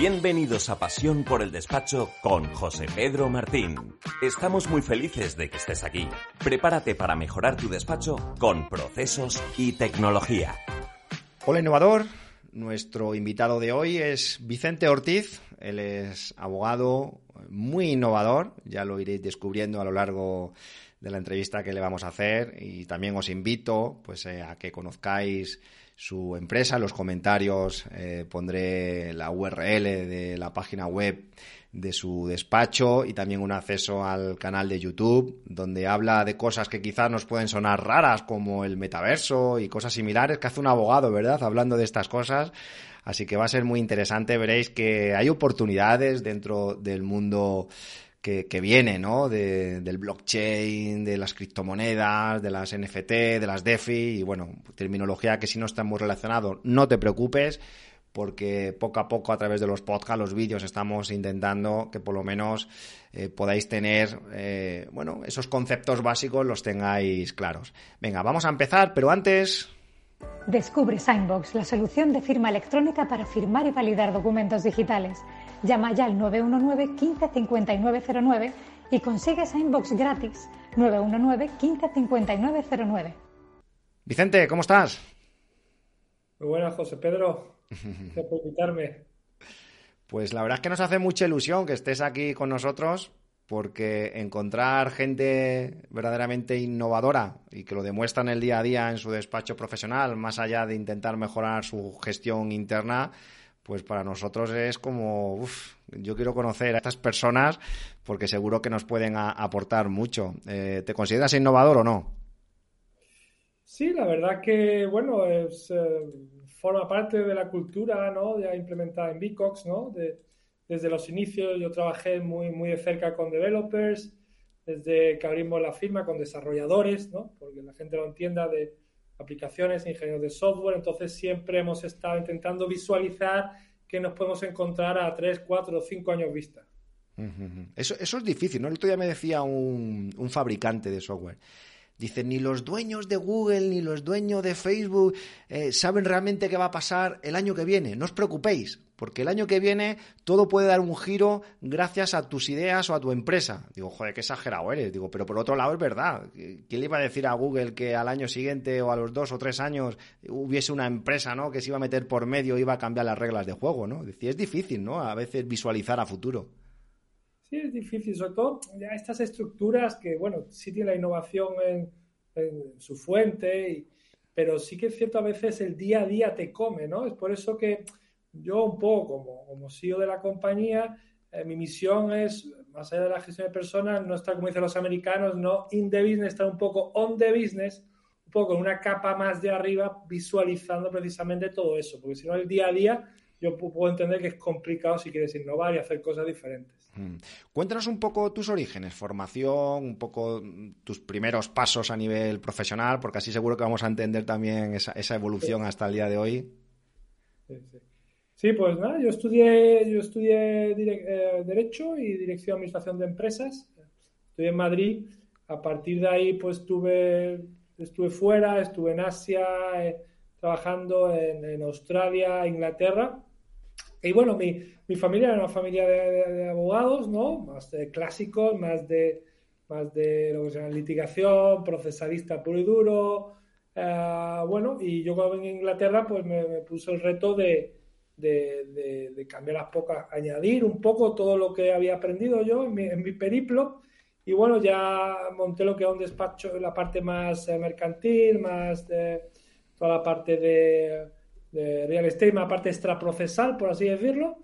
Bienvenidos a Pasión por el Despacho con José Pedro Martín. Estamos muy felices de que estés aquí. Prepárate para mejorar tu despacho con procesos y tecnología. Hola innovador, nuestro invitado de hoy es Vicente Ortiz. Él es abogado muy innovador, ya lo iréis descubriendo a lo largo de la entrevista que le vamos a hacer y también os invito pues eh, a que conozcáis su empresa. Los comentarios eh, pondré la URL de la página web de su despacho y también un acceso al canal de YouTube donde habla de cosas que quizás nos pueden sonar raras como el metaverso y cosas similares que hace un abogado, ¿verdad? Hablando de estas cosas. Así que va a ser muy interesante. Veréis que hay oportunidades dentro del mundo que, viene, ¿no? del blockchain, de las criptomonedas, de las NFT, de las DeFi y bueno, terminología que si no está muy relacionado, no te preocupes porque poco a poco a través de los podcasts, los vídeos, estamos intentando que por lo menos eh, podáis tener, eh, bueno, esos conceptos básicos los tengáis claros. Venga, vamos a empezar, pero antes... Descubre Signbox, la solución de firma electrónica para firmar y validar documentos digitales. Llama ya al 919 15 5909 y consigue esa inbox gratis. 919 15 5909. Vicente, ¿cómo estás? Muy buenas, José Pedro. Gracias por invitarme. Pues la verdad es que nos hace mucha ilusión que estés aquí con nosotros porque encontrar gente verdaderamente innovadora y que lo demuestra en el día a día en su despacho profesional, más allá de intentar mejorar su gestión interna, pues para nosotros es como, uff, yo quiero conocer a estas personas porque seguro que nos pueden aportar mucho. Eh, ¿Te consideras innovador o no? Sí, la verdad que, bueno, eh, forma parte de la cultura, ¿no? Ya implementada en Bicox, ¿no? desde los inicios yo trabajé muy, muy de cerca con developers, desde que abrimos la firma con desarrolladores, ¿no? Porque la gente lo entienda de aplicaciones, ingenieros de software, entonces siempre hemos estado intentando visualizar que nos podemos encontrar a 3, 4 o 5 años vista. Eso, eso es difícil, ¿no? El otro día me decía un, un fabricante de software. Dice, ni los dueños de Google ni los dueños de Facebook eh, saben realmente qué va a pasar el año que viene. No os preocupéis, porque el año que viene todo puede dar un giro gracias a tus ideas o a tu empresa. Digo, joder, qué exagerado eres. Digo, pero por otro lado es verdad. ¿Quién le iba a decir a Google que al año siguiente o a los dos o tres años hubiese una empresa ¿no? que se iba a meter por medio y iba a cambiar las reglas de juego? ¿no? Es difícil, ¿no? A veces visualizar a futuro. Sí, es difícil, sobre todo ya estas estructuras que, bueno, sí tiene la innovación en, su fuente, pero sí que es cierto a veces el día a día te come, ¿no? Es por eso que yo un poco como, como CEO de la compañía, eh, mi misión es, más allá de la gestión de personas, no estar como dicen los americanos, no in the business, estar un poco on the business, un poco en una capa más de arriba, visualizando precisamente todo eso, porque si no el día a día yo puedo entender que es complicado si quieres innovar y hacer cosas diferentes. Mm. Cuéntanos un poco tus orígenes, formación, un poco tus primeros pasos a nivel profesional, porque así seguro que vamos a entender también esa, evolución hasta el día de hoy. Sí, pues nada, yo estudié, yo estudié eh, Derecho y Dirección de Administración de Empresas. Estudié en Madrid. A partir de ahí, pues estuve, estuve fuera, estuve en Asia, eh, trabajando en, Australia, Inglaterra y bueno, mi, mi familia era una familia de, abogados, ¿no? Más de clásicos, más de, más de lo que se llama litigación, procesalista puro y duro. Eh, bueno, y yo cuando en Inglaterra, pues me, me puso el reto de, de, de, cambiar las pocas, añadir un poco todo lo que había aprendido yo en mi, mi periplo. Y bueno, ya monté lo que es un despacho, la parte más eh, mercantil, más de toda la parte de de real estate, una parte extraprocesal, por así decirlo.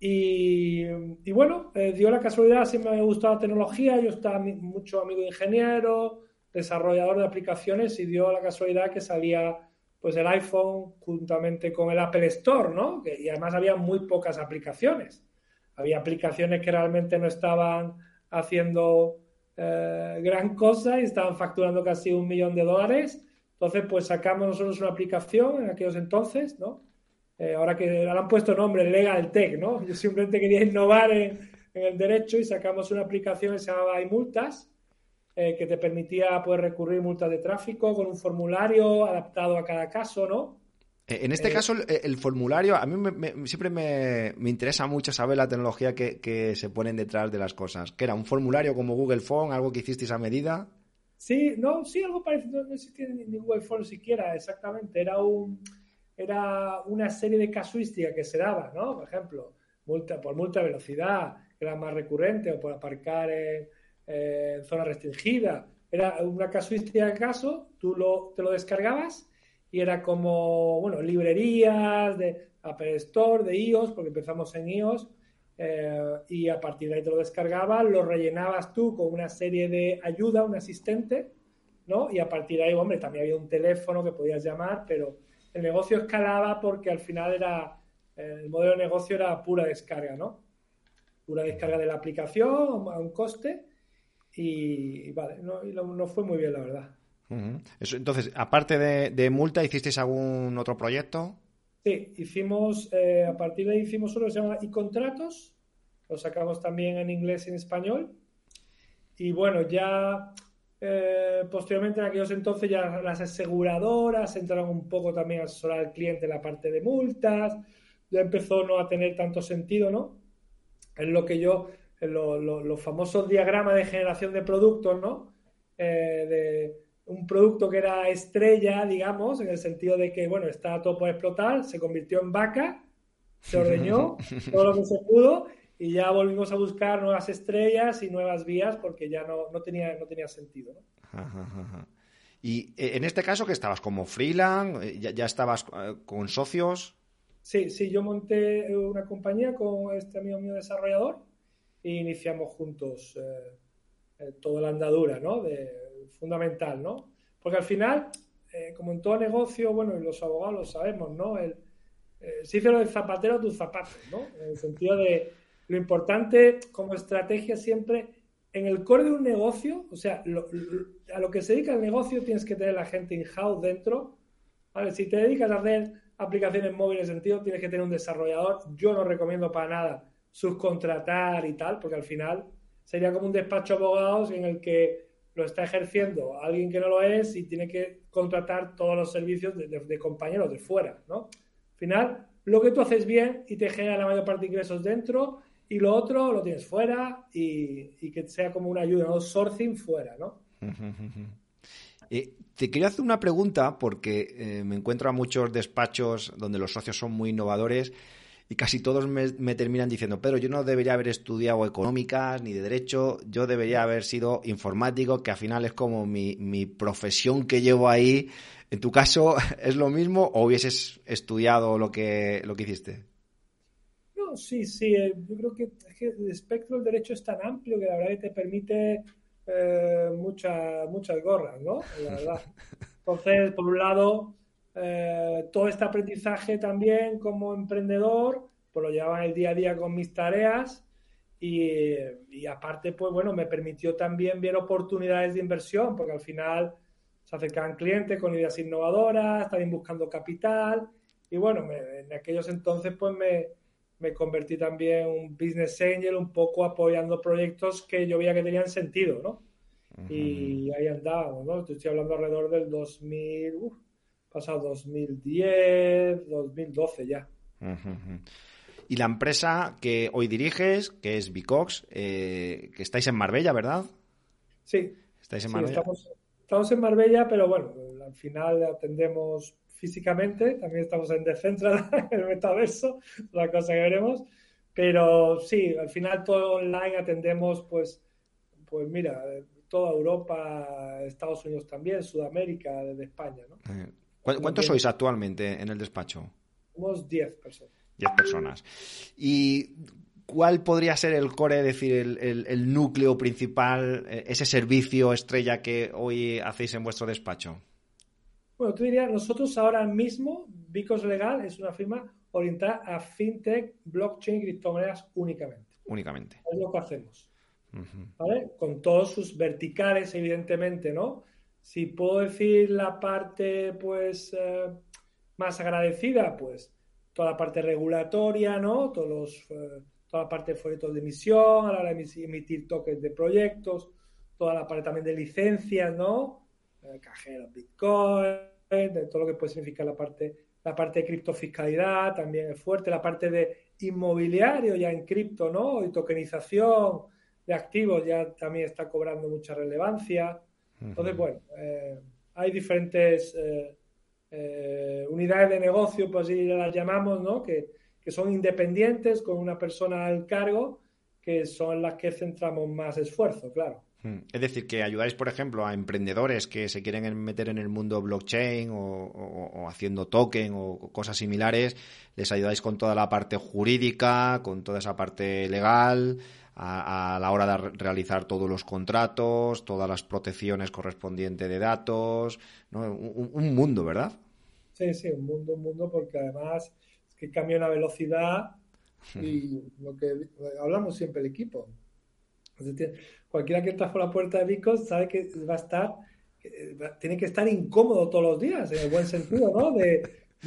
Y, bueno, eh, dio la casualidad, siempre me gustado la tecnología, yo estaba mucho amigo de ingeniero, desarrollador de aplicaciones y dio la casualidad que salía pues el iPhone juntamente con el Apple Store, ¿no? y además había muy pocas aplicaciones. Había aplicaciones que realmente no estaban haciendo eh, gran cosa y estaban facturando casi un millón de dólares entonces, pues sacamos nosotros una aplicación en aquellos entonces, ¿no? Eh, ahora que le han puesto nombre Legal Tech, ¿no? Yo simplemente quería innovar en, el derecho y sacamos una aplicación que se llamaba iMultas, eh, que te permitía poder recurrir multas de tráfico con un formulario adaptado a cada caso, ¿no? Eh, en este caso, el, formulario, a mí siempre me, interesa mucho saber la tecnología que, se ponen detrás de las cosas. ¿Que era un formulario como Google Phone, algo que hicisteis a medida? Sí, no, sí, algo parecido. No existía ni Google Phone siquiera, exactamente. Era un era una serie de casuísticas que se daban, ¿no? Por ejemplo, multa por multa de velocidad, que era más recurrente, o por aparcar en, zona restringida. Era una casuística de caso, tú lo, te lo descargabas y era como, bueno, librerías de Apple Store, de iOS, porque empezamos en iOS, eh, y a partir de ahí te lo descargabas, lo rellenabas tú con una serie de ayuda, un asistente, ¿no? Y a partir de ahí, hombre, también había un teléfono que podías llamar, pero el negocio escalaba porque al final era, el modelo de negocio era pura descarga, ¿no? Pura descarga de la aplicación a un coste y, vale, no, fue muy bien, la verdad. entonces, aparte de, multa, ¿hicisteis algún otro proyecto? Sí, hicimos, eh, a partir de ahí hicimos uno que se llama e-contratos, lo sacamos también en inglés y en español. Y bueno, ya eh, posteriormente, en aquellos entonces, ya las aseguradoras entraron un poco también a asesorar al cliente en la parte de multas. Ya empezó no a tener tanto sentido, ¿no? En lo que yo, en los famosos diagramas de generación de productos, ¿no? Eh, de un producto que era estrella, digamos, en el sentido de que, bueno, estaba todo por explotar, se convirtió en vaca, se ordeñó todo lo que se pudo y ya volvimos a buscar nuevas estrellas y nuevas vías porque ya no, no tenía, no tenía sentido. Y eh, en este caso que estabas como freelance, eh, ya, estabas eh, con socios. Sí, sí, yo monté una compañía con este amigo mío desarrollador e iniciamos juntos toda la andadura, ¿no? De, fundamental, ¿no? Porque al final, como en todo negocio, bueno, y los abogados lo sabemos, ¿no? El, se dice lo del zapatero a tus zapatos, ¿no? En el sentido de lo importante como estrategia siempre, en el core de un negocio, o sea, a lo que se dedica el negocio tienes que tener la gente in-house dentro. ¿vale? Si te dedicas a hacer aplicaciones móviles sentido, tienes que tener un desarrollador. Yo no recomiendo para nada subcontratar y tal, porque al final sería como un despacho de abogados en el que lo está ejerciendo alguien que no lo es y tiene que contratar todos los servicios de, compañeros de fuera, ¿no? Al final, lo que tú haces bien y te genera la mayor parte de ingresos dentro y lo otro lo tienes fuera y, que sea como una ayuda, ¿no? Sourcing fuera, ¿no? Eh, te quería hacer una pregunta porque eh, me encuentro a muchos despachos donde los socios son muy innovadores y casi todos me, terminan diciendo, pero yo no debería haber estudiado económicas ni de derecho, yo debería haber sido informático, que al final es como mi, mi profesión que llevo ahí. ¿En tu caso es lo mismo o hubieses estudiado lo que, lo que hiciste? sí, sí. Eh, yo creo que, el espectro del derecho es tan amplio que la verdad que te permite eh, muchas gorras, ¿no? La verdad. Entonces, por un lado, eh, todo este aprendizaje también como emprendedor, pues lo llevaba el día a día con mis tareas y, y, aparte, pues bueno, me permitió también ver oportunidades de inversión, porque al final se acercaban clientes con ideas innovadoras, también buscando capital y bueno, en aquellos entonces pues me, me convertí también en un business angel, un poco apoyando proyectos que yo veía que tenían sentido, ¿no? Y ahí andábamos, ¿no? Estoy hablando alrededor del 2000, uf, pasado 2010, 2012 ya. Y la empresa que hoy diriges, que es Bicox, eh, que estáis en Marbella, ¿verdad? Sí. ¿Estáis en Marbella? estamos, estamos en Marbella, pero bueno, al final atendemos físicamente, también estamos en Decentral, en el metaverso, la cosa que veremos, pero sí, al final todo online atendemos, pues, pues mira, toda Europa, Estados Unidos también, Sudamérica, desde España, ¿no? Eh, ¿Cuántos sois actualmente en el despacho? Somos 10 personas. 10 personas. ¿Y cuál podría ser el core, es decir, el, el, núcleo principal, eh, ese servicio estrella que hoy hacéis en vuestro despacho? Bueno, tú dirías, nosotros ahora mismo, Bicos Legal es una firma orientada a fintech, blockchain y criptomonedas únicamente. Únicamente. Es lo que hacemos. ¿Vale? Con todos sus verticales, evidentemente, ¿no? Si puedo decir la parte, pues, eh, más agradecida, pues, toda la parte regulatoria, ¿no? Todos los, eh, toda la parte de folletos de emisión, a la hora de emitir tokens de proyectos, toda la parte también de licencias, ¿no? cajeros Bitcoin, todo lo que puede significar la parte la parte de criptofiscalidad también es fuerte, la parte de inmobiliario ya en cripto, ¿no? Y tokenización de activos ya también está cobrando mucha relevancia. Entonces, bueno, eh, hay diferentes eh, eh, unidades de negocio, pues así las llamamos, ¿no? Que, que son independientes con una persona al cargo, que son las que centramos más esfuerzo, claro. Hmm. Es decir, que ayudáis, por ejemplo, a emprendedores que se quieren meter en el mundo blockchain o, haciendo token o cosas similares, les ayudáis con toda la parte jurídica, con toda esa parte legal, a, la hora de realizar todos los contratos, todas las protecciones correspondientes de datos, un, mundo, ¿verdad? Sí, sí, un mundo, un mundo, porque además es que cambia una velocidad y lo que hablamos siempre el equipo cualquiera que entra por la puerta de Bitcoin sabe que va a estar, tiene que estar incómodo todos los días, en el buen sentido, ¿no? De,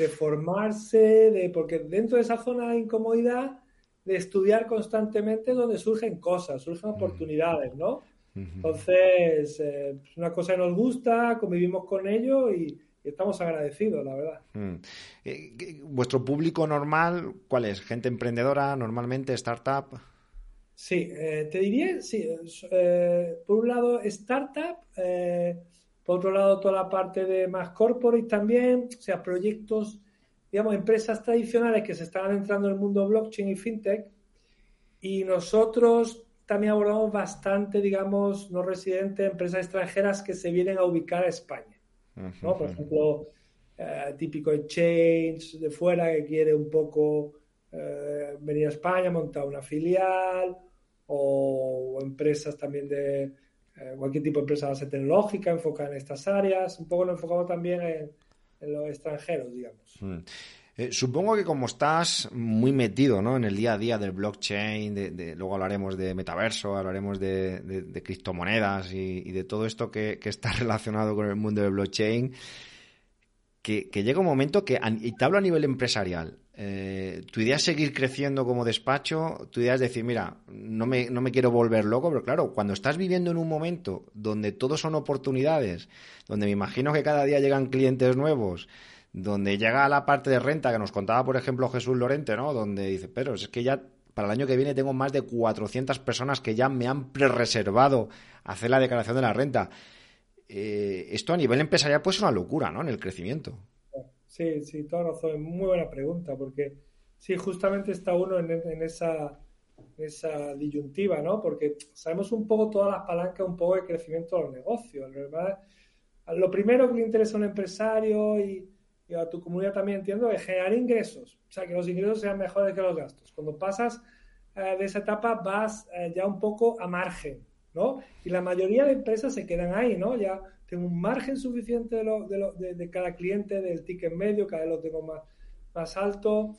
formarse, de, porque dentro de esa zona de incomodidad, de estudiar constantemente donde surgen cosas, surgen oportunidades, ¿no? Entonces, eh, es una cosa que nos gusta, convivimos con ello y, estamos agradecidos, la verdad. Eh, ¿Vuestro público normal cuál es? ¿Gente emprendedora, normalmente, startup? Sí, eh, te diría, sí, eh, por un lado startup, por otro lado toda la parte de más corporate también, o sea, proyectos, digamos, empresas tradicionales que se están adentrando en el mundo blockchain y fintech. Y nosotros también abordamos bastante, digamos, no residentes, empresas extranjeras que se vienen a ubicar a España. ¿no? Por ejemplo, típico exchange de fuera que quiere un poco venir a España, montar una filial o empresas también de eh, cualquier tipo de empresa base tecnológica enfocada en estas áreas. Un poco lo enfocamos también en, los extranjeros, digamos. Mm. Eh, supongo que como estás muy metido ¿no? en el día a día del blockchain, luego hablaremos de metaverso, hablaremos de, criptomonedas y, de todo esto que, está relacionado con el mundo del blockchain, que, llega un momento que, y te hablo a nivel empresarial, eh, tu idea es seguir creciendo como despacho, tu idea es decir, mira, no me, no me quiero volver loco, pero claro, cuando estás viviendo en un momento donde todo son oportunidades, donde me imagino que cada día llegan clientes nuevos, donde llega la parte de renta que nos contaba, por ejemplo, Jesús Lorente, ¿no? Donde dice, pero es que ya para el año que viene tengo más de 400 personas que ya me han pre-reservado hacer la declaración de la renta. Eh, esto a nivel empresarial pues es una locura, ¿no? En el crecimiento. Sí, sí, toda razón. Muy buena pregunta, porque sí, justamente está uno en, esa, esa disyuntiva, ¿no? Porque sabemos un poco todas las palancas, un poco de crecimiento de los negocios. Lo primero que le interesa a un empresario y, a tu comunidad también entiendo es generar ingresos. O sea, que los ingresos sean mejores que los gastos. Cuando pasas eh, de esa etapa vas eh, ya un poco a margen, ¿no? Y la mayoría de empresas se quedan ahí, ¿no? Ya tengo un margen suficiente de, lo, de, de, cada cliente, del ticket medio, cada vez lo tengo más, más alto,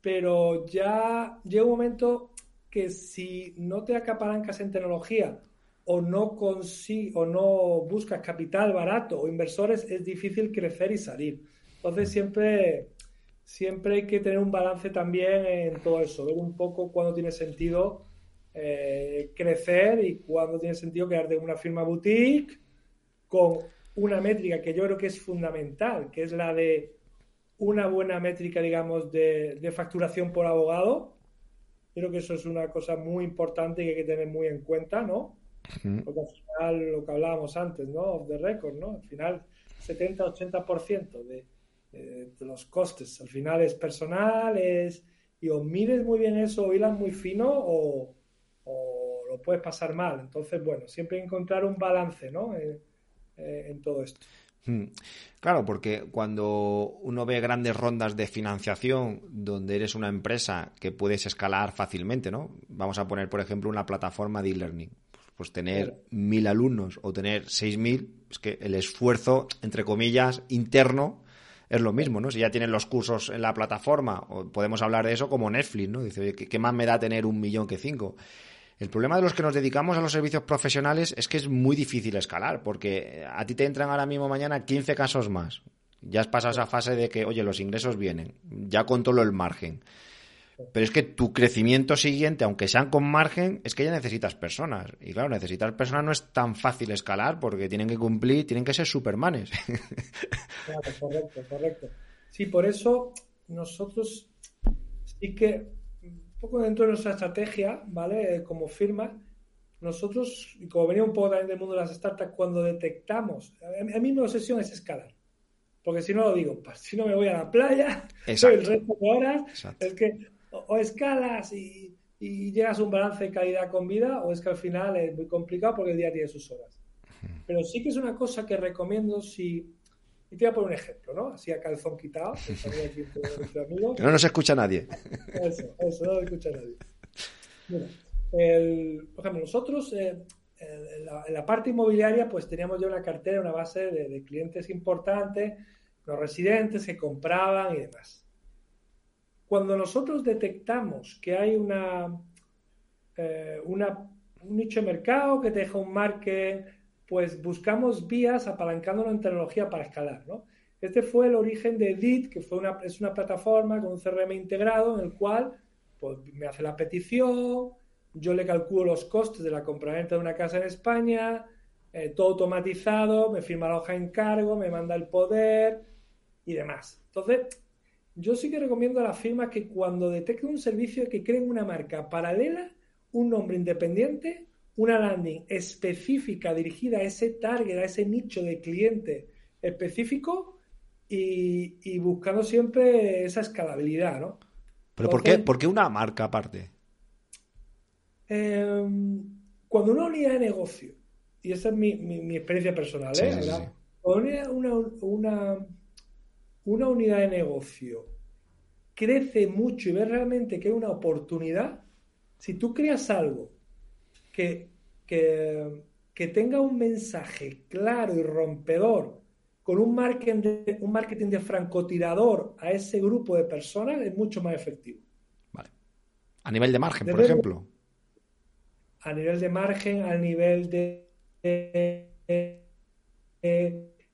pero ya llega un momento que si no te acaparancas en tecnología o no o no buscas capital barato o inversores, es difícil crecer y salir. Entonces siempre, siempre hay que tener un balance también en todo eso, ver un poco cuándo tiene sentido eh, crecer y cuándo tiene sentido quedarte en una firma boutique con una métrica que yo creo que es fundamental, que es la de una buena métrica, digamos, de, facturación por abogado. Creo que eso es una cosa muy importante que hay que tener muy en cuenta, ¿no? Porque al final, lo que hablábamos antes, ¿no? Of the record, ¿no? Al final, 70-80% de, de, los costes, al final es personal, es... Y o mides muy bien eso, o hilas muy fino, o, lo puedes pasar mal. Entonces, bueno, siempre encontrar un balance, ¿no? Eh, eh, en todo esto. Hmm. Claro, porque cuando uno ve grandes rondas de financiación donde eres una empresa que puedes escalar fácilmente, ¿no? Vamos a poner, por ejemplo, una plataforma de e-learning. Pues tener mil alumnos o tener seis mil, es que el esfuerzo, entre comillas, interno es lo mismo, ¿no? Si ya tienen los cursos en la plataforma, o podemos hablar de eso como Netflix, ¿no? Dice, ¿qué, más me da tener un millón que cinco? El problema de los que nos dedicamos a los servicios profesionales es que es muy difícil escalar, porque a ti te entran ahora mismo mañana 15 casos más. Ya has pasado esa fase de que, oye, los ingresos vienen, ya controlo el margen. Pero es que tu crecimiento siguiente, aunque sean con margen, es que ya necesitas personas. Y claro, necesitar personas no es tan fácil escalar porque tienen que cumplir, tienen que ser supermanes. Claro, correcto, correcto. Sí, por eso nosotros sí que, un poco dentro de nuestra estrategia, ¿vale? Como firma, nosotros, y como venía un poco también del mundo de las startups, cuando detectamos, a mí mi obsesión es escalar. Porque si no lo digo, si no me voy a la playa, soy el resto de horas, es que o, escalas y, llegas a un balance de calidad con vida, o es que al final es muy complicado porque el día tiene sus horas. Pero sí que es una cosa que recomiendo si. Y te voy a poner un ejemplo, ¿no? Así a calzón quitado. no nos escucha nadie. Eso, eso, no nos escucha nadie. Bueno, el, por ejemplo, nosotros eh, en, la, parte inmobiliaria, pues teníamos ya una cartera, una base de, clientes importantes, los residentes que compraban y demás. Cuando nosotros detectamos que hay una, eh, una un nicho de mercado que te deja un market, pues buscamos vías apalancándonos en tecnología para escalar, ¿no? Este fue el origen de DIT, que fue una, es una plataforma con un CRM integrado en el cual pues, me hace la petición, yo le calculo los costes de la compraventa de una casa en España, eh, todo automatizado, me firma la hoja en cargo, me manda el poder y demás. Entonces, yo sí que recomiendo a las firmas que cuando detecten un servicio que creen una marca paralela, un nombre independiente, una landing específica dirigida a ese target, a ese nicho de cliente específico y, buscando siempre esa escalabilidad, ¿no? ¿Pero por, qué, por qué una marca aparte? Em, cuando una unidad de negocio, y esa es mi, experiencia personal, ¿eh? Cuando una, una, unidad de negocio crece mucho y ves realmente que hay una oportunidad, si tú creas algo que, que, tenga un mensaje claro y rompedor, con un marketing, de, un marketing de francotirador a ese grupo de personas, es mucho más efectivo. Vale. A nivel de margen, por ejemplo a nivel de margen, a nivel de,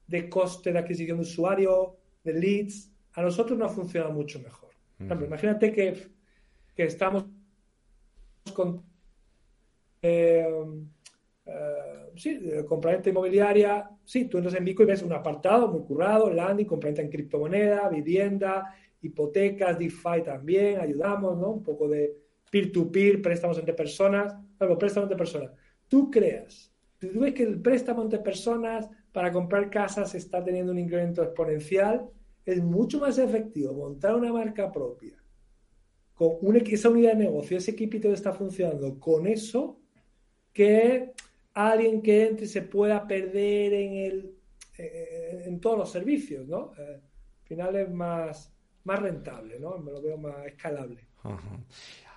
de, coste de adquisición de usuario, de leads, a nosotros nos funciona mucho mejor. imagínate que, que, estamos con sí, compraventa inmobiliaria, sí, tú entras en Bico y ves un apartado muy currado, landing, compraventa en criptomoneda, vivienda, hipotecas, DeFi también, ayudamos, ¿no? Un poco de peer-to-peer, préstamos entre personas, algo, préstamos entre personas. Tú creas, tú ves que el préstamo entre personas para comprar casas está teniendo un incremento exponencial, es mucho más efectivo montar una marca propia con una, esa unidad de negocio, ese equipito que está funcionando con eso, que alguien que entre se pueda perder en, el, eh, en todos los servicios, ¿no? Eh, al final es más, más rentable, ¿no? Me lo veo más escalable.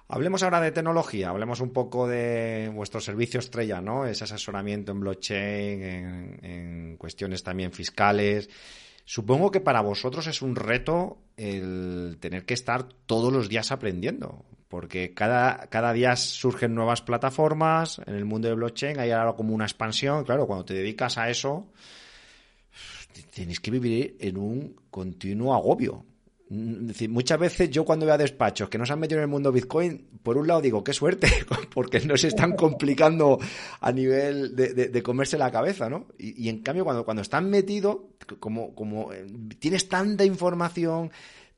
Hablemos ahora de tecnología, hablemos un poco de vuestro servicio estrella, ¿no? Ese asesoramiento en blockchain, en, cuestiones también fiscales. Supongo que para vosotros es un reto el tener que estar todos los días aprendiendo, porque cada, cada día surgen nuevas plataformas en el mundo de blockchain, hay ahora como una expansión, claro, cuando te dedicas a eso, tienes que vivir en un continuo agobio, muchas veces yo cuando veo a despachos que no se han metido en el mundo Bitcoin, por un lado digo, qué suerte, porque no se están complicando a nivel de, comerse la cabeza, ¿no? Y, en cambio, cuando, cuando están metidos, como, como eh, tienes tanta información,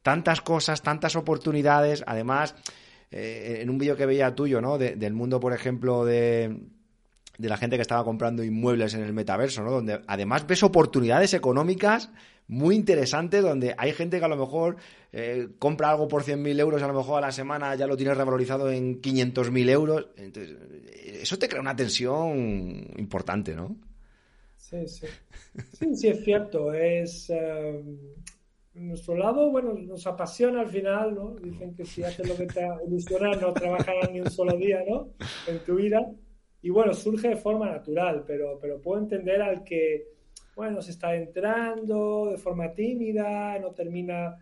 tantas cosas, tantas oportunidades, además, eh, en un vídeo que veía tuyo, ¿no? del mundo, por ejemplo, de de la gente que estaba comprando inmuebles en el metaverso, ¿no? Donde además ves oportunidades económicas muy interesantes, donde hay gente que a lo mejor eh, compra algo por 100.000 euros, a lo mejor a la semana ya lo tienes revalorizado en 500.000 euros. Entonces, eso te crea una tensión importante, ¿no? Sí, sí. Sí, sí, es cierto. Es. Eh, nuestro lado, bueno, nos apasiona al final, ¿no? Dicen que si haces lo que te ilusiona, no trabajarás ni un solo día, ¿no? En tu vida. Y bueno, surge de forma natural, pero, pero puedo entender al que, bueno, se está entrando de forma tímida, no termina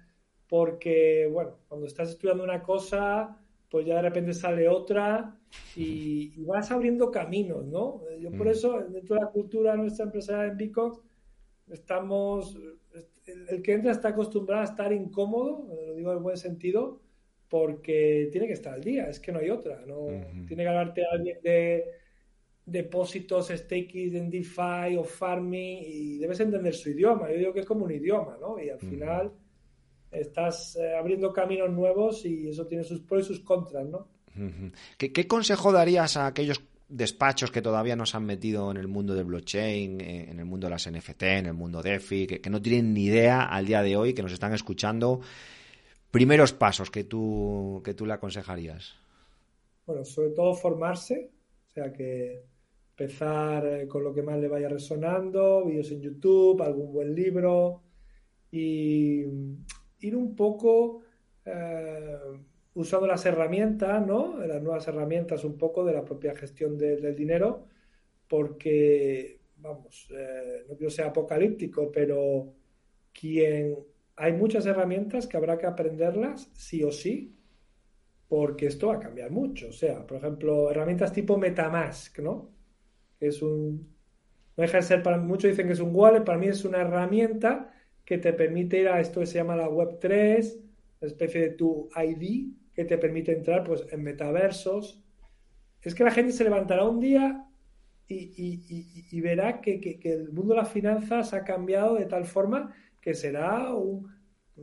porque, bueno, cuando estás estudiando una cosa, pues ya de repente sale otra y, vas abriendo caminos, ¿no? Yo por mm. eso, dentro de la cultura nuestra empresa en Bicox, estamos, el, que entra está acostumbrado a estar incómodo, lo digo en buen sentido, porque tiene que estar al día, es que no hay otra, ¿no? Tiene que hablarte alguien de depósitos, stakes en DeFi o farming y debes entender su idioma. Yo digo que es como un idioma, ¿no? Y al final estás eh, abriendo caminos nuevos y eso tiene sus pros y sus contras, ¿no? ¿Qué, consejo darías a aquellos despachos que todavía no se han metido en el mundo del blockchain, eh, en el mundo de las NFT, en el mundo DeFi, que, que no tienen ni idea al día de hoy, que nos están escuchando? Primeros pasos que tú, que tú le aconsejarías. Bueno, sobre todo formarse, o sea que empezar eh, con lo que más le vaya resonando, vídeos en YouTube, algún buen libro y ir un poco eh, usando las herramientas, ¿no? Las nuevas herramientas un poco de la propia gestión del dinero, porque, vamos, eh, no quiero ser apocalíptico, pero quien hay muchas herramientas que habrá que aprenderlas sí o sí, porque esto va a cambiar mucho. O sea, por ejemplo, herramientas tipo Metamask, ¿no? Es un. No deja de ser, para muchos dicen que es un wallet, para mí es una herramienta que te permite ir a esto que se llama la Web 3, una especie de tu ID que te permite entrar pues, en metaversos. Es que la gente se levantará un día y, verá que, el mundo de las finanzas ha cambiado de tal forma que será un,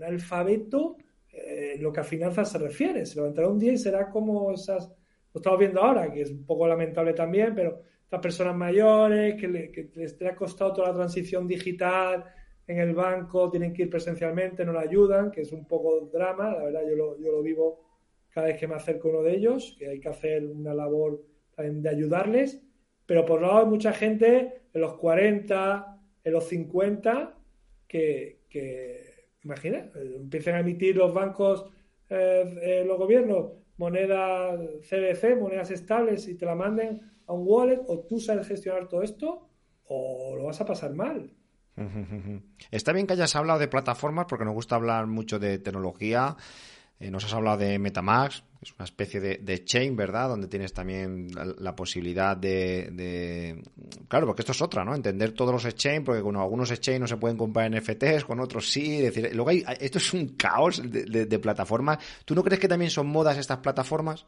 alfabeto eh, lo que a finanzas se refiere. Se levantará un día y será como esas, lo estamos viendo ahora, que es un poco lamentable también, pero estas personas mayores que, les ha costado toda la transición digital en el banco, tienen que ir presencialmente, no la ayudan, que es un poco drama, la verdad yo lo, yo lo vivo cada vez que me acerco a uno de ellos, que hay que hacer una labor de ayudarles, pero por otro lado hay mucha gente en los 40, en los 50, que, imagina, empiecen a emitir los bancos, eh, eh, los gobiernos, monedas CBC, monedas estables y te la manden a un wallet, o tú sabes gestionar todo esto, o lo vas a pasar mal. Está bien que hayas hablado de plataformas porque nos gusta hablar mucho de tecnología eh, nos has hablado de Metamask, es una especie de, chain, ¿verdad? Donde tienes también la, posibilidad de, Claro, porque esto es otra, ¿no? Entender todos los exchange, porque con algunos exchange no se pueden comprar NFTs, con otros sí. decir, luego hay, esto es un caos de, plataformas. ¿Tú no crees que también son modas estas plataformas?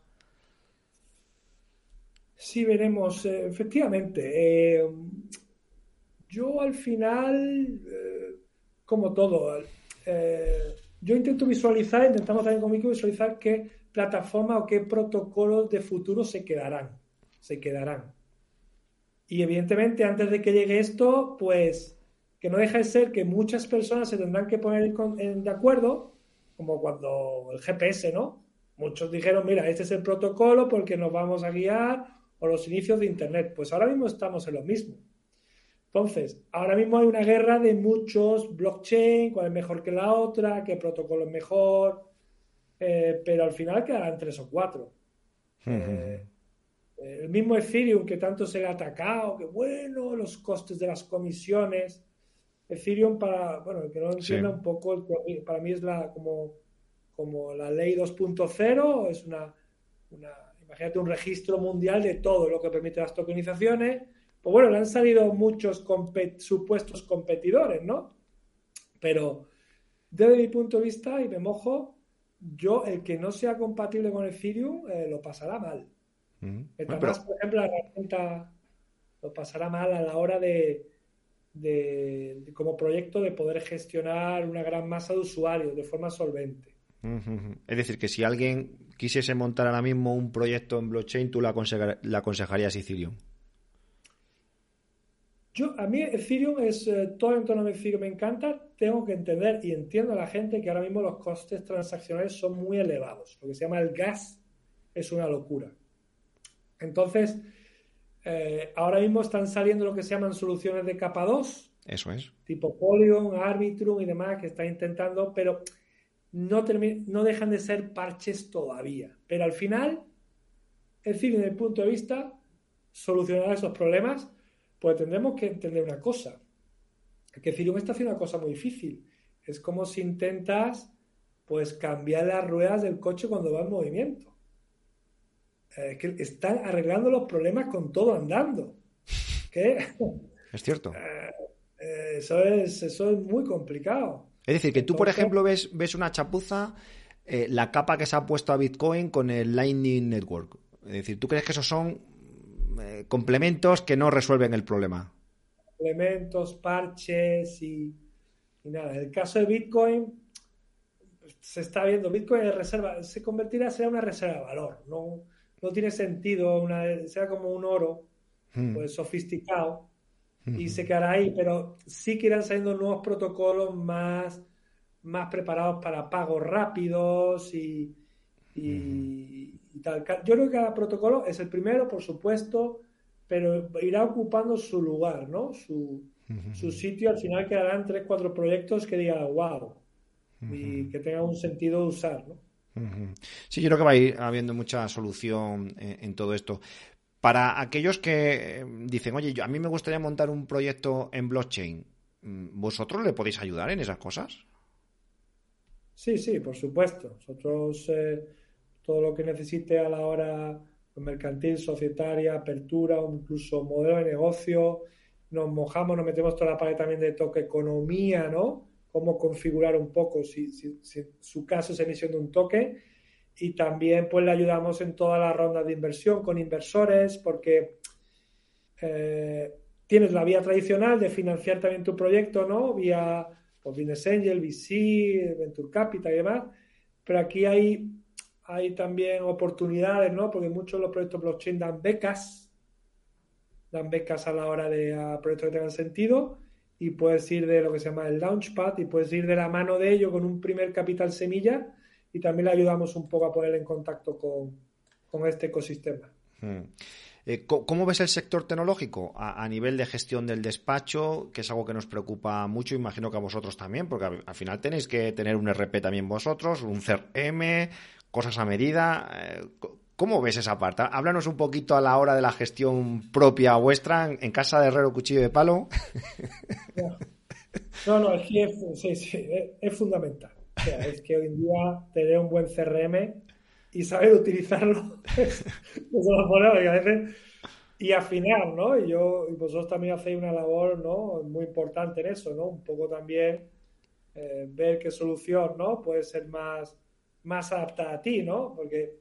Sí, veremos. Eh, efectivamente. Eh, yo al final, como todo, yo intento visualizar, intentamos también conmigo visualizar qué plataformas o qué protocolos de futuro se quedarán. Se quedarán. Y evidentemente, antes de que llegue esto, pues que no deja de ser que muchas personas se tendrán que poner de acuerdo, como cuando el GPS, ¿no? Muchos dijeron, mira, este es el protocolo porque nos vamos a guiar o los inicios de Internet. Pues ahora mismo estamos en lo mismo. Entonces, ahora mismo hay una guerra de muchos blockchain, cuál es mejor que la otra, qué protocolo es mejor, eh, pero al final quedarán tres o cuatro. Eh, el mismo Ethereum que tanto se le ha atacado, que bueno, los costes de las comisiones. Ethereum, para, bueno, que no entienda un poco, para mí es la, como, como la ley 2.0, es una, una, imagínate un registro mundial de todo lo que permite las tokenizaciones pues bueno, le han salido muchos supuestos competidores, ¿no? Pero desde mi punto de vista, y me mojo, yo, el que no sea compatible con Ethereum, eh, lo pasará mal. Mm. por ejemplo, la herramienta lo pasará mal a la hora de, como proyecto, de poder gestionar una gran masa de usuarios de forma solvente. Es decir, que si alguien quisiese montar ahora mismo un proyecto en blockchain, tú le, aconsejarías Ethereum. Yo, a mí Ethereum es eh, todo el entorno de Ethereum me encanta. Tengo que entender y entiendo a la gente que ahora mismo los costes transaccionales son muy elevados. Lo que se llama el gas es una locura. Entonces, eh, ahora mismo están saliendo lo que se llaman soluciones de capa 2. Eso es. Tipo Polygon, Arbitrum y demás que están intentando, pero no, no dejan de ser parches todavía. Pero al final, Ethereum, desde el punto de vista, solucionará esos problemas pues tendremos que entender una cosa. Que Ethereum está haciendo una cosa muy difícil. Es como si intentas pues cambiar las ruedas del coche cuando va en movimiento. Eh, que están arreglando los problemas con todo andando. ¿Qué? Es cierto. Eh, eso, es, eso es muy complicado. Es decir, que tú, por ejemplo, ves, ves una chapuza, eh, la capa que se ha puesto a Bitcoin con el Lightning Network. Es decir, ¿tú crees que esos son eh, complementos que no resuelven el problema. Complementos, parches y, nada. En el caso de Bitcoin, se está viendo, Bitcoin es reserva, se convertirá, será una reserva de valor, no, no tiene sentido, una, sea como un oro hmm. pues, sofisticado y hmm. se quedará ahí, pero sí que irán saliendo nuevos protocolos más, más preparados para pagos rápidos y, y, tal. Yo creo que cada protocolo es el primero, por supuesto, pero irá ocupando su lugar, ¿no? Su, su sitio, al final quedarán tres, cuatro proyectos que digan, wow, y que tenga un sentido usar, ¿no? Sí, yo creo que va a ir habiendo mucha solución en, todo esto. Para aquellos que eh, dicen, oye, yo, a mí me gustaría montar un proyecto en blockchain, mm, ¿vosotros le podéis ayudar en esas cosas? Sí, sí, por supuesto. Nosotros eh, todo lo que necesite a la hora mercantil, societaria, apertura incluso modelo de negocio, nos mojamos, nos metemos toda la parte también de toque economía, ¿no? Cómo configurar un poco si, su caso es emisión de un toque. Y también pues le ayudamos en todas las rondas de inversión con inversores porque eh, tienes la vía tradicional de financiar también tu proyecto, ¿no? Vía pues, Business Angel, VC, Venture Capital y demás. Pero aquí hay hay también oportunidades, ¿no? Porque muchos de los proyectos blockchain dan becas, dan becas a la hora de proyectos que tengan sentido y puedes ir de lo que se llama el Launchpad y puedes ir de la mano de ello con un primer capital semilla y también le ayudamos un poco a poner en contacto con, este ecosistema. Hmm. Eh, ¿Cómo ves el sector tecnológico a, nivel de gestión del despacho, que es algo que nos preocupa mucho, imagino que a vosotros también, porque al, final tenéis que tener un RP también vosotros, un CRM, cosas a medida. Eh, ¿Cómo ves esa parte? Háblanos un poquito a la hora de la gestión propia vuestra en casa de Herrero Cuchillo de Palo. No, no, es que es, fundamental. es que hoy en día tener un buen CRM y saber utilizarlo y afinar, ¿no? Y yo y vosotros también hacéis una labor, ¿no? Muy importante en eso, ¿no? Un poco también eh, ver qué solución, ¿no? Puede ser más más adaptada a ti, ¿no? Porque,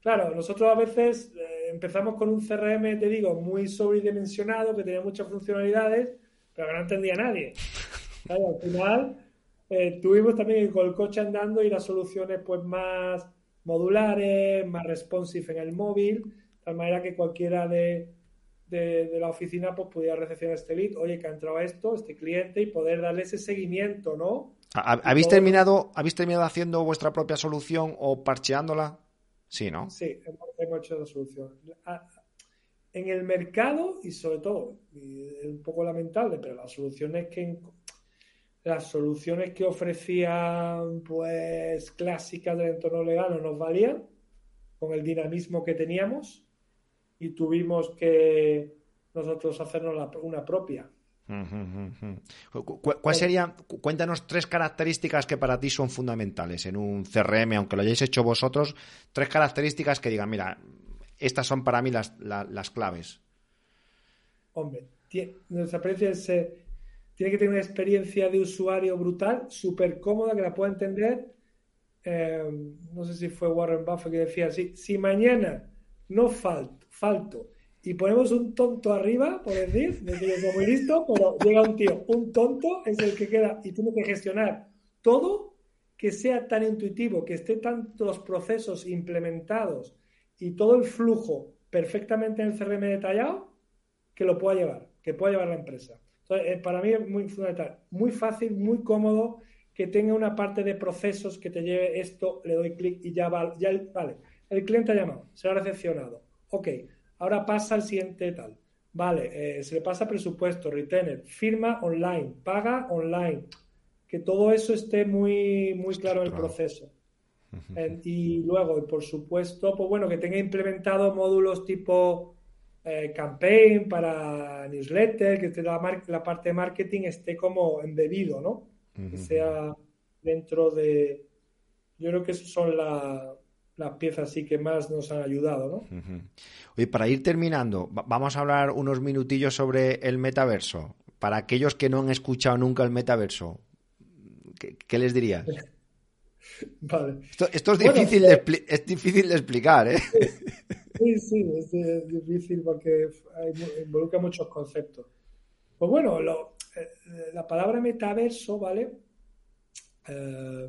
claro, nosotros a veces eh, empezamos con un CRM, te digo, muy sobredimensionado, que tenía muchas funcionalidades, pero que no entendía nadie. al final eh, tuvimos también con el coche andando y las soluciones pues más modulares, más responsive en el móvil, de tal manera que cualquiera de, de, la oficina pues pudiera recepcionar este lead, oye, que ha entrado esto, este cliente, y poder darle ese seguimiento, ¿no? ¿Habéis terminado, ¿Habéis terminado haciendo vuestra propia solución o parcheándola? Sí, ¿no? Sí, hemos, hecho la solución. En el mercado, y sobre todo, es un poco lamentable, pero las soluciones que las soluciones que ofrecían pues clásicas del entorno legal no nos valían con el dinamismo que teníamos y tuvimos que nosotros hacernos una propia. ¿Cuál sería, cuéntanos tres características que para ti son fundamentales en un CRM, aunque lo hayáis hecho vosotros, tres características que digan, mira, estas son para mí las, las, claves. Hombre, nuestra experiencia eh, tiene que tener una experiencia de usuario brutal, súper cómoda, que la pueda entender. Eh, no sé si fue Warren Buffett que decía, si, si mañana no falto, falto y ponemos un tonto arriba, por decir, de que yo soy muy listo, pero llega un tío, un tonto es el que queda y tiene que gestionar todo que sea tan intuitivo, que esté tantos procesos implementados y todo el flujo perfectamente en el CRM detallado, que lo pueda llevar, que pueda llevar la empresa. Entonces, eh, para mí es muy fundamental, muy fácil, muy cómodo, que tenga una parte de procesos que te lleve esto, le doy clic y ya, va, vale, el cliente ha llamado, se ha recepcionado, ok, Ahora pasa al siguiente tal. Vale, eh, se le pasa presupuesto, retainer, firma online, paga online. Que todo eso esté muy, muy claro en el proceso. y luego, por supuesto, pues bueno, que tenga implementado módulos tipo eh, campaign para newsletter, que la, la, parte de marketing esté como embebido, ¿no? Que sea dentro de... Yo creo que esos son la, las piezas sí que más nos han ayudado, ¿no? Oye, para ir terminando, vamos a hablar unos minutillos sobre el metaverso. Para aquellos que no han escuchado nunca el metaverso, ¿qué, les dirías? Vale. Esto, es, difícil de, eh, es difícil de explicar, ¿eh? Sí, sí, es difícil porque involucra muchos conceptos. Pues bueno, eh, la palabra metaverso, ¿vale? Eh,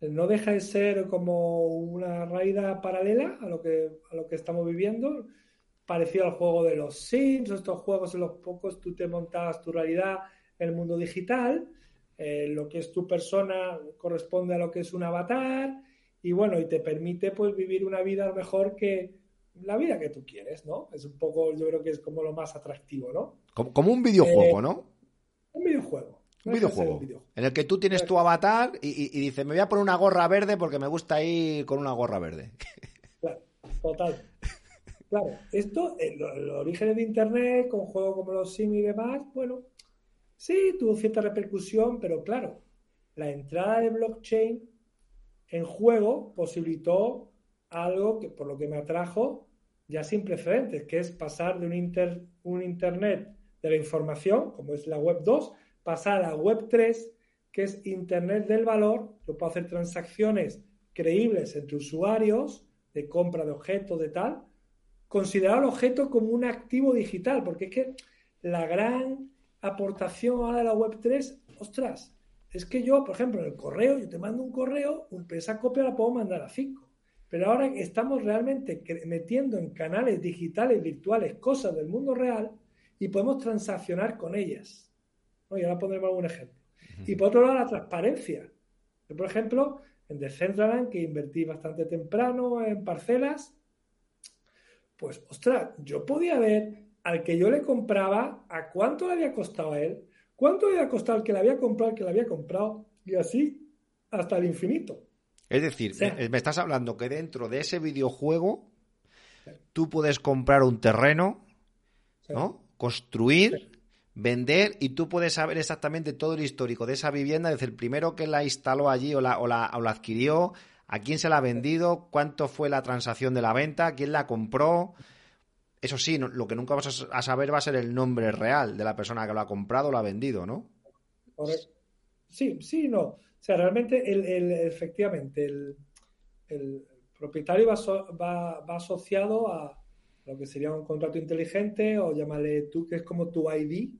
no deja de ser como una raída paralela a lo que, a lo que estamos viviendo, parecido al juego de los Sims, estos juegos en los pocos tú te montas tu realidad en el mundo digital, eh, lo que es tu persona corresponde a lo que es un avatar y bueno, y te permite pues vivir una vida a lo mejor que la vida que tú quieres, ¿no? Es un poco, yo creo que es como lo más atractivo, ¿no? Como, un videojuego, eh, ¿no? Un videojuego. En el que tú tienes tu avatar y, dices, me voy a poner una gorra verde porque me gusta ir con una gorra verde. Claro, total. Claro, esto, el, el origen de Internet, con juegos como los Sim y demás, bueno, sí, tuvo cierta repercusión, pero claro, la entrada de blockchain en juego posibilitó algo que por lo que me atrajo ya sin precedentes, que es pasar de un, inter, un Internet de la información, como es la Web 2, pasar a la Web 3, que es Internet del valor. Yo puedo hacer transacciones creíbles entre usuarios de compra de objetos, de tal, considerar el objeto como un activo digital, porque es que la gran aportación ahora de la Web 3, ostras, es que yo, por ejemplo, en el correo, yo te mando un correo, esa copia la puedo mandar a 5. Pero ahora estamos realmente metiendo en canales digitales, virtuales, cosas del mundo real y podemos transaccionar con ellas. Y ahora pondremos algún ejemplo. Y por otro lado, la transparencia. Yo, por ejemplo, en Decentraland, que invertí bastante temprano en parcelas, pues, ostras, yo podía ver al que yo le compraba a cuánto le había costado a él, cuánto le había costado al que le había comprado, al que le había comprado, y así hasta el infinito. Es decir, me estás hablando que dentro de ese videojuego tú puedes comprar un terreno, ¿no? Construir, vender y tú puedes saber exactamente todo el histórico de esa vivienda, desde el primero que la instaló allí o la, o la, o la adquirió, a quién se la ha vendido, cuánto fue la transacción de la venta, quién la compró. Eso sí, lo que nunca vas a saber va a ser el nombre real de la persona que lo ha comprado o lo ha vendido, ¿no? Sí, sí, no. O sea, realmente, el, efectivamente, el, propietario va, asociado a lo que sería un contrato inteligente o llámale tú, que es como tu ID,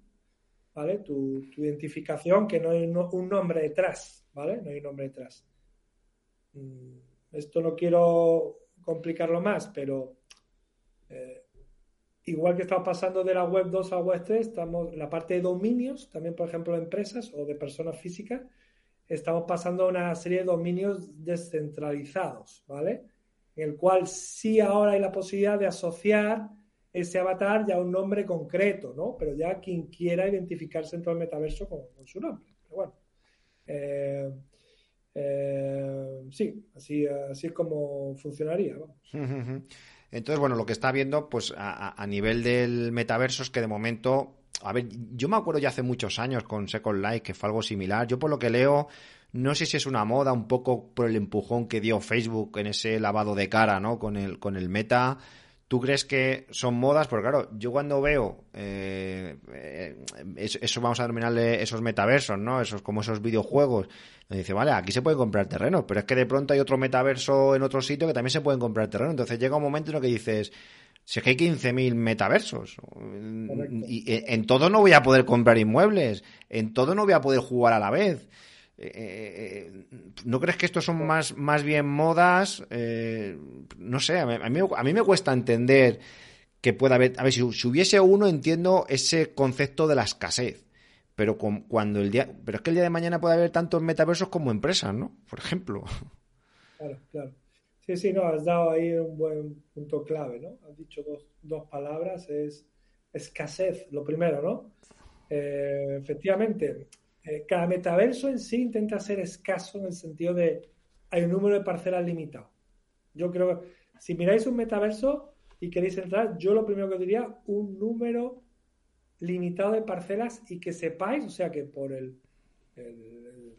¿vale? Tu, identificación, que no hay un nombre detrás, ¿vale? No hay un nombre detrás. Mm, esto no quiero complicarlo más, pero eh, igual que está pasando de la web 2 a la web 3, estamos la parte de dominios, también por ejemplo de empresas o de personas físicas, estamos pasando a una serie de dominios descentralizados, ¿vale? En el cual sí ahora hay la posibilidad de asociar ese avatar ya un nombre concreto, ¿no? Pero ya quien quiera identificarse en todo el metaverso con, su nombre. Pero bueno. Eh, eh, sí, así, así es como funcionaría. Entonces, bueno, lo que está viendo, pues a, a, nivel del metaverso es que de momento a ver, yo me acuerdo ya hace muchos años con Second Life que fue algo similar. Yo por lo que leo, no sé si es una moda, un poco por el empujón que dio Facebook en ese lavado de cara, ¿no? Con el, con el meta. ¿Tú crees que son modas? Porque claro, yo cuando veo eh, eh, eso, vamos a denominarle esos metaversos, ¿no? Esos como esos videojuegos. Me dice, vale, aquí se pueden comprar terrenos, pero es que de pronto hay otro metaverso en otro sitio que también se pueden comprar terrenos. Entonces llega un momento en el que dices, si es que hay 15.000 metaversos. Y en todo no voy a poder comprar inmuebles. En todo no voy a poder jugar a la vez. Eh, eh, eh, ¿No crees que estos son más, más bien modas? no sé, a mí, a mí, me cuesta entender que pueda haber. A ver, si, hubiese uno, entiendo ese concepto de la escasez. Pero cuando el día. Pero es que el día de mañana puede haber tantos metaversos como empresas, ¿no? Por ejemplo. Claro, claro. Sí, sí, no, has dado ahí un buen punto clave, ¿no? Has dicho dos, palabras, es escasez, lo primero, ¿no? Efectivamente, eh, cada metaverso en sí intenta ser escaso en el sentido de hay un número de parcelas limitado. Yo creo que si miráis un metaverso y queréis entrar, yo lo primero que diría, un número limitado de parcelas y que sepáis, o sea, que por el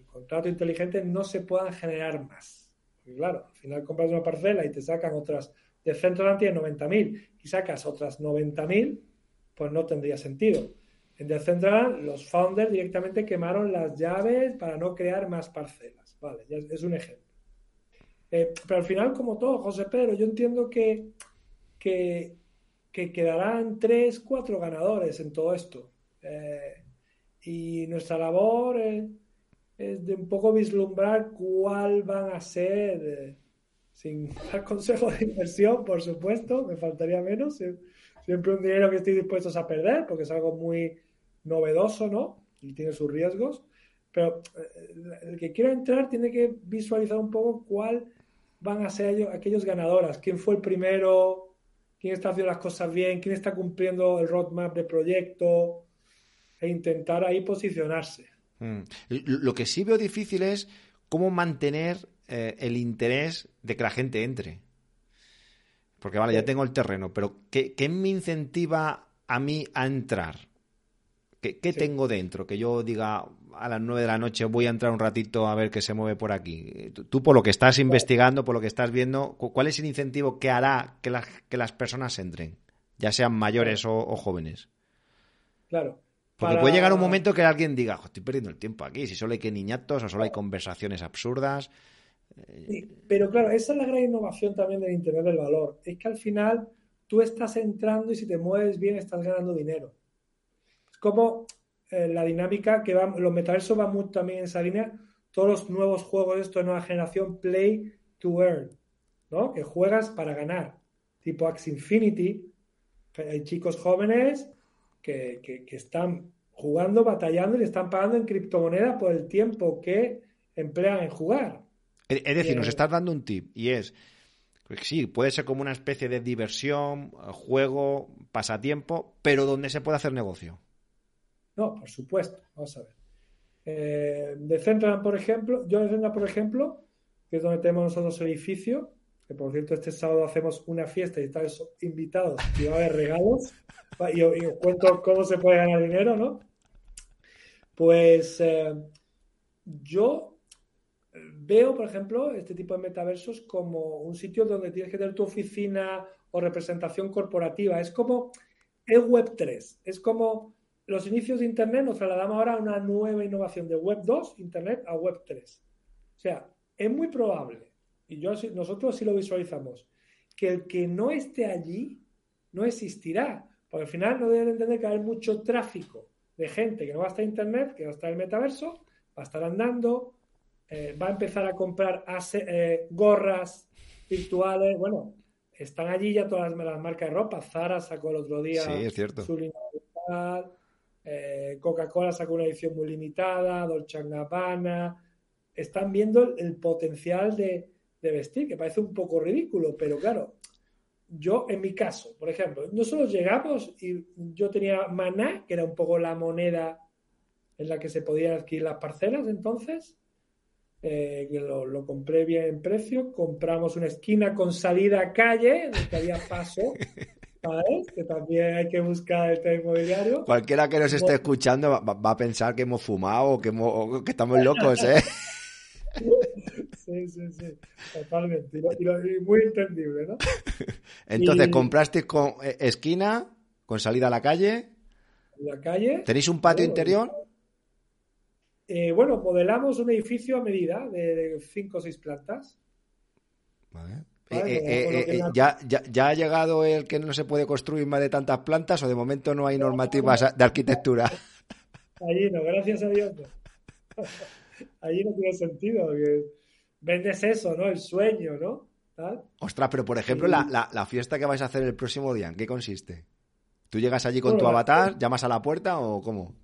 contrato inteligente no se puedan generar más claro, al final compras una parcela y te sacan otras, de centro tiene 90.000 y sacas otras 90.000, pues no tendría sentido. En Decentraland los founders directamente quemaron las llaves para no crear más parcelas. Vale, es un ejemplo. Eh, pero al final, como todo, José Pedro, yo entiendo que, que, quedarán tres, cuatro ganadores en todo esto. Eh, y nuestra labor es de un poco vislumbrar cuál van a ser, eh, sin dar consejo de inversión, por supuesto, me faltaría menos, siempre un dinero que estoy dispuestos a perder, porque es algo muy novedoso, ¿no? Y tiene sus riesgos, pero eh, el que quiera entrar tiene que visualizar un poco cuál van a ser aquellos ganadoras, quién fue el primero, quién está haciendo las cosas bien, quién está cumpliendo el roadmap de proyecto e intentar ahí posicionarse. Mm. Lo que sí veo difícil es cómo mantener eh, el interés de que la gente entre. Porque vale, ya tengo el terreno, pero ¿qué, me incentiva a mí a entrar? ¿Qué, tengo dentro? Que yo diga a las nueve de la noche voy a entrar un ratito a ver qué se mueve por aquí. Tú, por lo que estás investigando, por lo que estás viendo, ¿cuál es el incentivo que hará que, que las personas entren? Ya sean mayores o, o jóvenes. Claro. Porque puede llegar un momento que alguien diga, estoy perdiendo el tiempo aquí, si solo hay que niñatos o solo hay conversaciones absurdas. pero claro, esa es la gran innovación también del Internet del valor. Es que al final tú estás entrando y si te mueves bien estás ganando dinero. Como eh, la dinámica que va, los metaversos van muy también en esa línea. Todos los nuevos juegos de esto de nueva generación, play to earn, ¿no? Que juegas para ganar. Tipo Axe Infinity. Hay chicos jóvenes que, están jugando, batallando y le están pagando en criptomoneda por el tiempo que emplean en jugar. Es decir, nos estás dando un tip y es, sí, puede ser como una especie de diversión, juego, pasatiempo, pero donde se puede hacer negocio. No, por supuesto. Vamos a ver. Eh, Decentraland, por ejemplo, yo Decentraland, por ejemplo, que es donde tenemos nosotros el edificio, que por cierto este sábado hacemos una fiesta y están invitados y va a haber regalos y, os cuento cómo se puede ganar dinero, ¿no? Pues eh, yo veo, por ejemplo, este tipo de metaversos como un sitio donde tienes que tener tu oficina o representación corporativa. Es como el Web 3, es como los inicios de Internet nos trasladamos ahora a una nueva innovación de Web 2, Internet, a Web 3. O sea, es muy probable, y yo, nosotros sí lo visualizamos, que el que no esté allí no existirá. Porque al final no deben entender que hay mucho tráfico de gente que no va a estar en Internet, que va a estar en el metaverso, va a estar andando, eh, va a empezar a comprar eh, gorras virtuales. Bueno, están allí ya todas las, marcas de ropa. Zara sacó el otro día su línea virtual. Eh, Coca-Cola sacó una edición muy limitada. Dolce Gabbana. Están viendo el, potencial de, vestir, que parece un poco ridículo, pero claro, yo, en mi caso, por ejemplo, nosotros llegamos y yo tenía Maná, que era un poco la moneda en la que se podían adquirir las parcelas entonces, eh, que lo, compré bien en precio, compramos una esquina con salida a calle, donde había paso, ¿sabes? Que también hay que buscar el tema inmobiliario. Cualquiera que nos esté escuchando va, a pensar que hemos fumado o que, o que estamos locos, ¿eh? Sí, sí, sí, totalmente. Y, muy entendible, ¿no? Entonces, compraste con eh, esquina, con salida a la calle. La calle. ¿Tenéis un patio interior? Eh, bueno, modelamos un edificio a medida de cinco o seis plantas. Vale. Eh, ya, ya, ha llegado el que no se puede construir más de tantas plantas o de momento no hay normativas de arquitectura? Allí no, gracias a Dios. Allí no tiene sentido vendes eso, ¿no? El sueño, ¿no? Ostras, pero por ejemplo, la, fiesta que vais a hacer el próximo día, ¿en qué consiste? ¿Tú llegas allí con tu avatar, llamas a la puerta o cómo?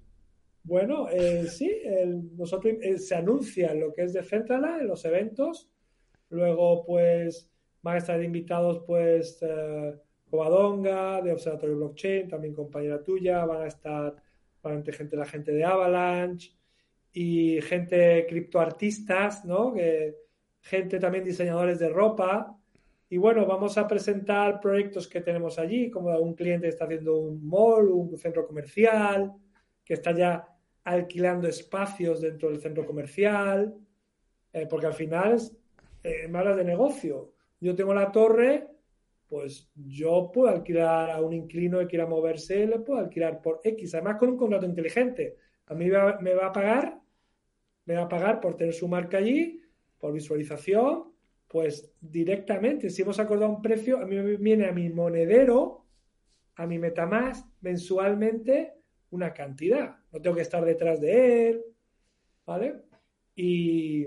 Bueno, eh, sí, nosotros eh, se anuncia lo que es de Centrala en los eventos. Luego, pues, van a estar invitados, pues, eh, Covadonga, de Observatorio Blockchain, también compañera tuya, van a estar gente, la gente de Avalanche y gente criptoartistas, ¿no? Gente también diseñadores de ropa. Y bueno, vamos a presentar proyectos que tenemos allí, como un cliente que está haciendo un mall, un centro comercial, que está ya alquilando espacios dentro del centro comercial, eh, porque al final es eh, de negocio. Yo tengo la torre, pues yo puedo alquilar a un inclino que quiera moverse, le puedo alquilar por X, además con un contrato inteligente. A mí me va a pagar, me va a pagar por tener su marca allí por visualización, pues directamente, si hemos acordado un precio, a mí me viene a mi monedero, a mi Metamask, mensualmente una cantidad. No tengo que estar detrás de él, ¿vale? Y,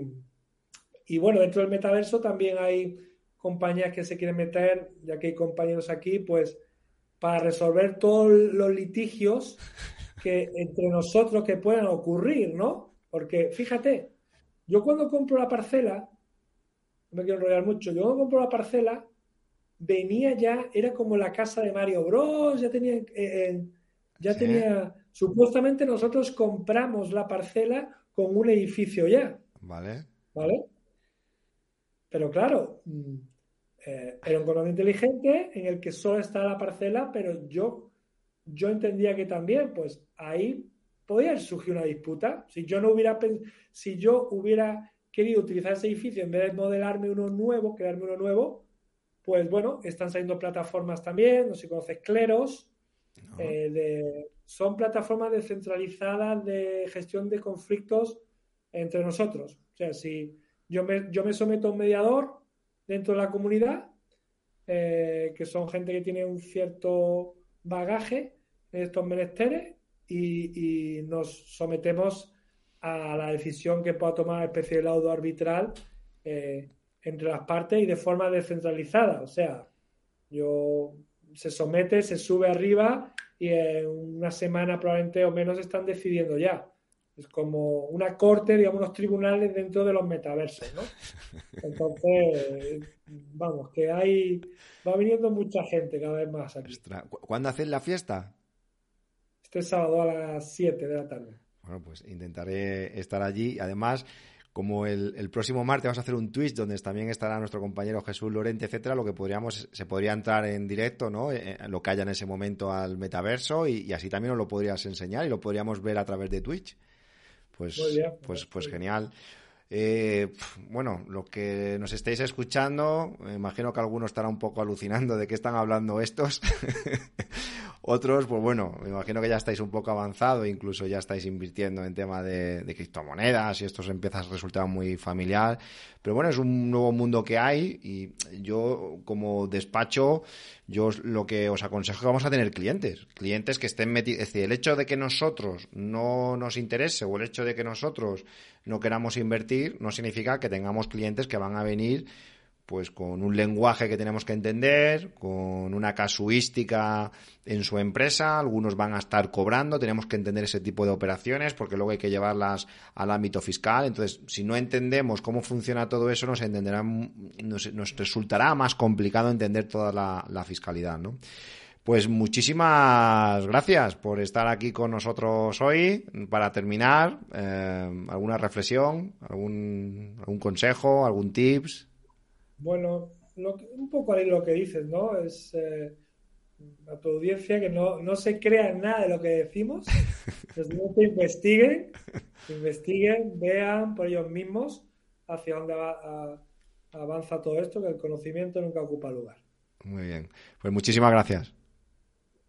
y bueno, dentro del metaverso también hay compañías que se quieren meter, ya que hay compañeros aquí, pues para resolver todos los litigios que entre nosotros que puedan ocurrir, ¿no? Porque fíjate, yo cuando compro la parcela, no me quiero enrollar mucho, yo cuando compro la parcela, venía ya, era como la casa de Mario Bros, ya tenía, eh, eh, ya tenía, supuestamente nosotros compramos la parcela con un edificio ya. Vale. ¿Vale? Pero claro, mm, eh, era un condominio inteligente en el que solo está la parcela, pero yo, yo entendía que también, pues ahí podía surgir una disputa. Si yo no hubiera, si yo hubiera querido utilizar ese edificio en vez de modelarme uno nuevo, crearme uno nuevo, pues bueno, están saliendo plataformas también, no sé si conoces Cleros, eh, son plataformas descentralizadas de gestión de conflictos entre nosotros. O sea, si yo me, yo me someto a un mediador dentro de la comunidad, eh, que son gente que tiene un cierto bagaje en estos menesteres, y, nos sometemos a la decisión que pueda tomar especie de laudo arbitral eh, entre las partes y de forma descentralizada. O sea, yo se somete, se sube arriba y en una semana probablemente o menos están decidiendo ya. Es como una corte, digamos, unos tribunales dentro de los metaversos, ¿no? Entonces, vamos, que hay, va viniendo mucha gente cada vez más aquí. ¿Cuándo hacen la fiesta? Este sábado a las 7 de la tarde. Bueno, pues intentaré estar allí. Además, como el, próximo martes vamos a hacer un Twitch donde también estará nuestro compañero Jesús Lorente, etcétera, lo que podríamos, se podría entrar en directo, ¿no? Eh, lo que haya en ese momento al metaverso y, así también nos lo podrías enseñar y lo podríamos ver a través de Twitch. Pues, pues, pues genial. Eh, bueno, lo que nos estáis escuchando, me imagino que algunos estará un poco alucinando de qué están hablando estos. Otros, pues bueno, me imagino que ya estáis un poco avanzado, incluso ya estáis invirtiendo en tema de, criptomonedas y esto empieza a resultar muy familiar. Pero bueno, es un nuevo mundo que hay y yo como despacho, yo lo que os aconsejo es que vamos a tener clientes, clientes que estén metidos, es decir, el hecho de que nosotros no nos interese o el hecho de que nosotros no queramos invertir no significa que tengamos clientes que van a venir pues con un lenguaje que tenemos que entender, con una casuística en su empresa, algunos van a estar cobrando, tenemos que entender ese tipo de operaciones porque luego hay que llevarlas al ámbito fiscal, entonces si no entendemos cómo funciona todo eso nos entenderá nos, resultará más complicado entender toda la, fiscalidad, ¿no? Pues muchísimas gracias por estar aquí con nosotros hoy. Para terminar, eh, ¿alguna reflexión, algún, algún consejo, algún tips? Bueno, un poco ahí lo que dices, ¿no? Es eh, a tu audiencia que no, no se crea nada de lo que decimos, que investiguen, investiguen, vean por ellos mismos hacia dónde avanza todo esto, que el conocimiento nunca ocupa lugar. Muy bien, pues muchísimas gracias.